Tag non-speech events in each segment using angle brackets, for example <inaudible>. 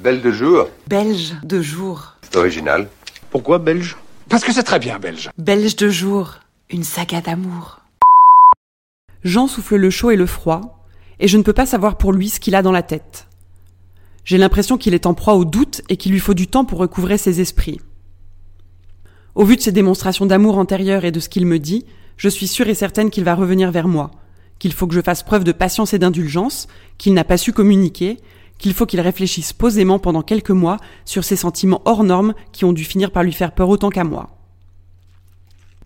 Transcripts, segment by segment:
Belle de jour. Belge de jour. C'est original. Pourquoi belge? Parce que c'est très bien belge. Belge de jour. Une saga d'amour. Jean souffle le chaud et le froid, et je ne peux pas savoir pour lui ce qu'il a dans la tête. J'ai l'impression qu'il est en proie au doute et qu'il lui faut du temps pour recouvrer ses esprits. Au vu de ses démonstrations d'amour antérieures et de ce qu'il me dit, je suis sûre et certaine qu'il va revenir vers moi, qu'il faut que je fasse preuve de patience et d'indulgence, qu'il n'a pas su communiquer, qu'il faut qu'il réfléchisse posément pendant quelques mois sur ses sentiments hors normes qui ont dû finir par lui faire peur autant qu'à moi.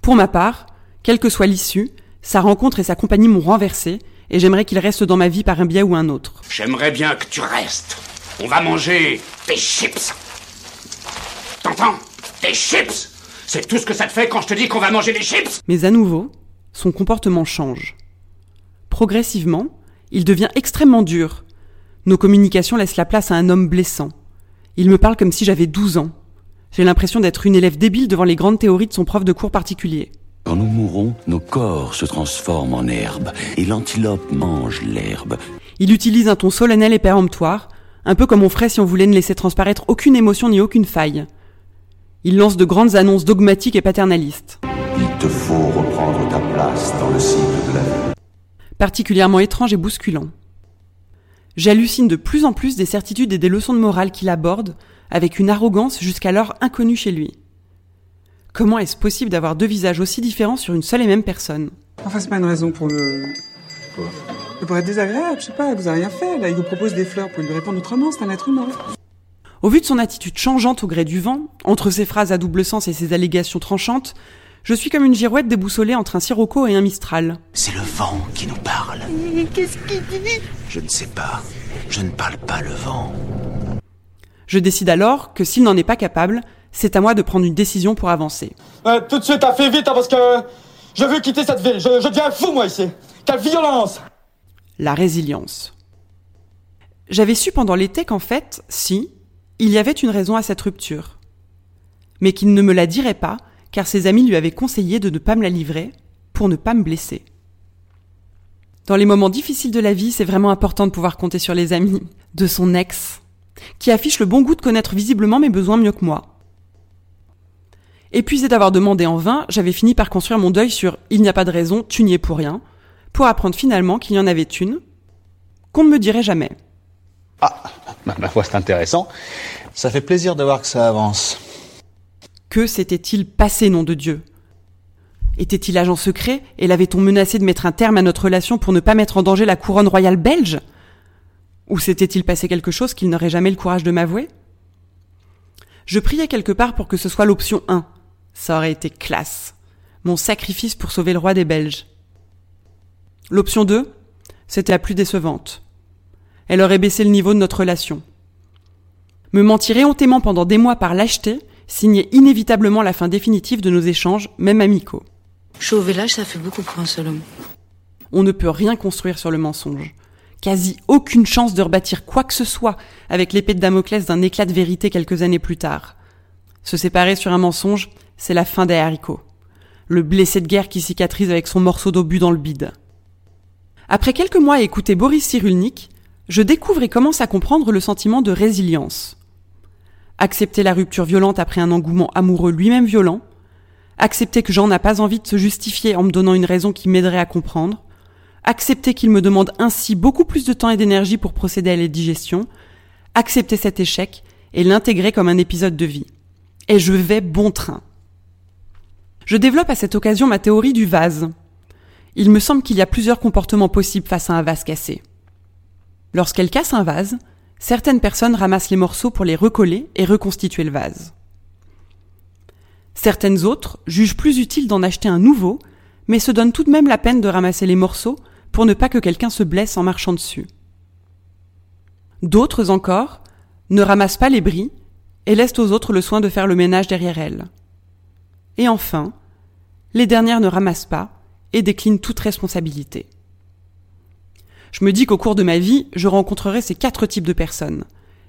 Pour ma part, quelle que soit l'issue, sa rencontre et sa compagnie m'ont renversé, et j'aimerais qu'il reste dans ma vie par un biais ou un autre. J'aimerais bien que tu restes. On va manger des chips. T'entends? Des chips C'est tout ce que ça te fait quand je te dis qu'on va manger des chips Mais à nouveau, son comportement change. Progressivement, il devient extrêmement dur. Nos communications laissent la place à un homme blessant. Il me parle comme si j'avais 12 ans. J'ai l'impression d'être une élève débile devant les grandes théories de son prof de cours particulier. Quand nous mourons, nos corps se transforment en herbe, et l'antilope mange l'herbe. Il utilise un ton solennel et péremptoire, un peu comme on ferait si on voulait ne laisser transparaître aucune émotion ni aucune faille. Il lance de grandes annonces dogmatiques et paternalistes. Il te faut reprendre ta place dans le cycle de la vie. Particulièrement étrange et bousculant. J'hallucine de plus en plus des certitudes et des leçons de morale qu'il aborde, avec une arrogance jusqu'alors inconnue chez lui. Comment est-ce possible d'avoir deux visages aussi différents sur une seule et même personne? Enfin, c'est pas une raison pour le. Quoi? Pour être désagréable, je sais pas, vous avez rien fait. Là, il vous propose des fleurs pour lui répondre autrement, c'est un être humain. Au vu de son attitude changeante au gré du vent, entre ses phrases à double sens et ses allégations tranchantes, je suis comme une girouette déboussolée entre un sirocco et un mistral. C'est le vent qui nous parle. Qu'est-ce qu'il dit? Je ne sais pas. Je ne parle pas le vent. Je décide alors que s'il n'en est pas capable, c'est à moi de prendre une décision pour avancer. Euh, tout de suite, t'as fait vite, hein, parce que je veux quitter cette ville. Je, je deviens fou, moi, ici. Quelle violence La résilience. J'avais su pendant l'été qu'en fait, si, il y avait une raison à cette rupture. Mais qu'il ne me la dirait pas, car ses amis lui avaient conseillé de ne pas me la livrer, pour ne pas me blesser. Dans les moments difficiles de la vie, c'est vraiment important de pouvoir compter sur les amis de son ex, qui affiche le bon goût de connaître visiblement mes besoins mieux que moi. Épuisé d'avoir demandé en vain, j'avais fini par construire mon deuil sur Il n'y a pas de raison, tu n'y es pour rien, pour apprendre finalement qu'il y en avait une, qu'on ne me dirait jamais. Ah, <laughs> ma foi, c'est intéressant. Ça fait plaisir de voir que ça avance. Que s'était-il passé, nom de Dieu? Était-il agent secret et l'avait-on menacé de mettre un terme à notre relation pour ne pas mettre en danger la couronne royale belge? Ou s'était-il passé quelque chose qu'il n'aurait jamais le courage de m'avouer? Je priais quelque part pour que ce soit l'option 1. Ça aurait été classe. Mon sacrifice pour sauver le roi des Belges. L'option 2, c'était la plus décevante. Elle aurait baissé le niveau de notre relation. Me mentir éhontément pendant des mois par lâcheté signait inévitablement la fin définitive de nos échanges, même amicaux. Au village, ça fait beaucoup pour un seul homme. On ne peut rien construire sur le mensonge. Quasi aucune chance de rebâtir quoi que ce soit avec l'épée de Damoclès d'un éclat de vérité quelques années plus tard. Se séparer sur un mensonge, c'est la fin des haricots. Le blessé de guerre qui cicatrise avec son morceau d'obus dans le bide. Après quelques mois à écouter Boris Cyrulnik, je découvre et commence à comprendre le sentiment de résilience. Accepter la rupture violente après un engouement amoureux lui-même violent, accepter que Jean n'a pas envie de se justifier en me donnant une raison qui m'aiderait à comprendre, accepter qu'il me demande ainsi beaucoup plus de temps et d'énergie pour procéder à la digestion, accepter cet échec et l'intégrer comme un épisode de vie. Et je vais bon train. Je développe à cette occasion ma théorie du vase. Il me semble qu'il y a plusieurs comportements possibles face à un vase cassé. Lorsqu'elle casse un vase, certaines personnes ramassent les morceaux pour les recoller et reconstituer le vase. Certaines autres jugent plus utile d'en acheter un nouveau, mais se donnent tout de même la peine de ramasser les morceaux pour ne pas que quelqu'un se blesse en marchant dessus. D'autres encore ne ramassent pas les bris et laissent aux autres le soin de faire le ménage derrière elles. Et enfin, les dernières ne ramassent pas et déclinent toute responsabilité. Je me dis qu'au cours de ma vie, je rencontrerai ces quatre types de personnes,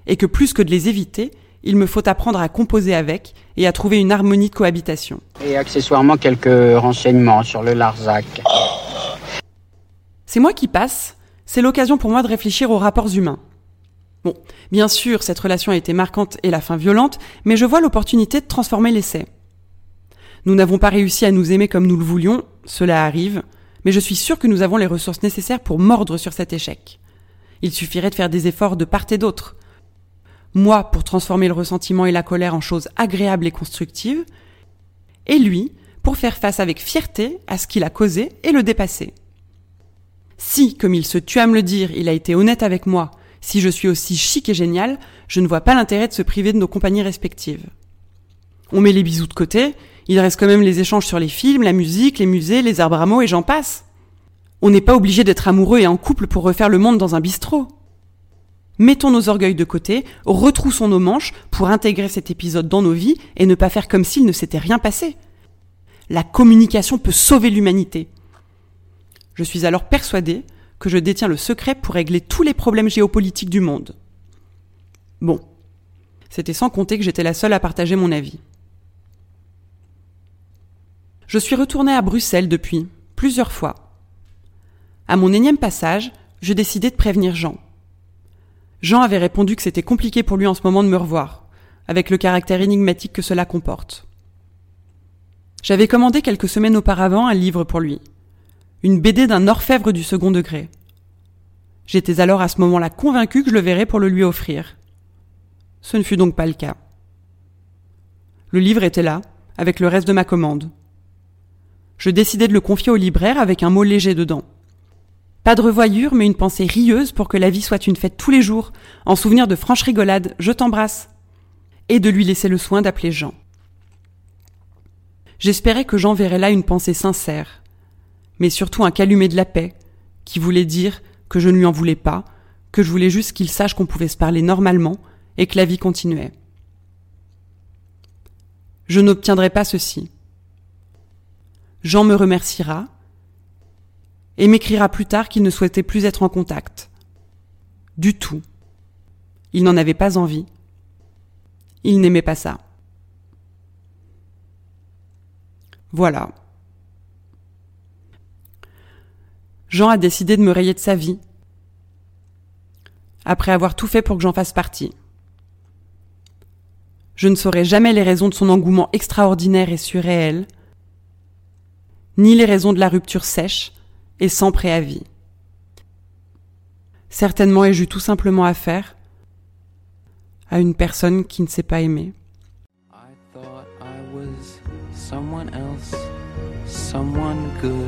et que plus que de les éviter, il me faut apprendre à composer avec et à trouver une harmonie de cohabitation. Et accessoirement quelques renseignements sur le Larzac. C'est moi qui passe, c'est l'occasion pour moi de réfléchir aux rapports humains. Bon, bien sûr, cette relation a été marquante et la fin violente, mais je vois l'opportunité de transformer l'essai. Nous n'avons pas réussi à nous aimer comme nous le voulions, cela arrive, mais je suis sûr que nous avons les ressources nécessaires pour mordre sur cet échec. Il suffirait de faire des efforts de part et d'autre. Moi pour transformer le ressentiment et la colère en choses agréables et constructives, et lui pour faire face avec fierté à ce qu'il a causé et le dépasser. Si, comme il se tue à me le dire, il a été honnête avec moi, si je suis aussi chic et génial, je ne vois pas l'intérêt de se priver de nos compagnies respectives. On met les bisous de côté, il reste quand même les échanges sur les films, la musique, les musées, les arbres à mots et j'en passe. On n'est pas obligé d'être amoureux et en couple pour refaire le monde dans un bistrot. Mettons nos orgueils de côté, retroussons nos manches pour intégrer cet épisode dans nos vies et ne pas faire comme s'il ne s'était rien passé. La communication peut sauver l'humanité. Je suis alors persuadé que je détiens le secret pour régler tous les problèmes géopolitiques du monde. Bon. C'était sans compter que j'étais la seule à partager mon avis. Je suis retournée à Bruxelles depuis, plusieurs fois. À mon énième passage, je décidai de prévenir Jean. Jean avait répondu que c'était compliqué pour lui en ce moment de me revoir, avec le caractère énigmatique que cela comporte. J'avais commandé quelques semaines auparavant un livre pour lui, une BD d'un orfèvre du second degré. J'étais alors à ce moment-là convaincu que je le verrais pour le lui offrir. Ce ne fut donc pas le cas. Le livre était là, avec le reste de ma commande. Je décidai de le confier au libraire avec un mot léger dedans. Pas de revoyure, mais une pensée rieuse pour que la vie soit une fête tous les jours, en souvenir de franche rigolade, je t'embrasse. Et de lui laisser le soin d'appeler Jean. J'espérais que Jean verrait là une pensée sincère, mais surtout un calumet de la paix, qui voulait dire que je ne lui en voulais pas, que je voulais juste qu'il sache qu'on pouvait se parler normalement et que la vie continuait. Je n'obtiendrai pas ceci. Jean me remerciera et m'écrira plus tard qu'il ne souhaitait plus être en contact. Du tout. Il n'en avait pas envie. Il n'aimait pas ça. Voilà. Jean a décidé de me rayer de sa vie, après avoir tout fait pour que j'en fasse partie. Je ne saurai jamais les raisons de son engouement extraordinaire et surréel, ni les raisons de la rupture sèche et sans préavis. Certainement ai-je eu tout simplement affaire à une personne qui ne sait pas aimer. I thought I was someone else, someone good.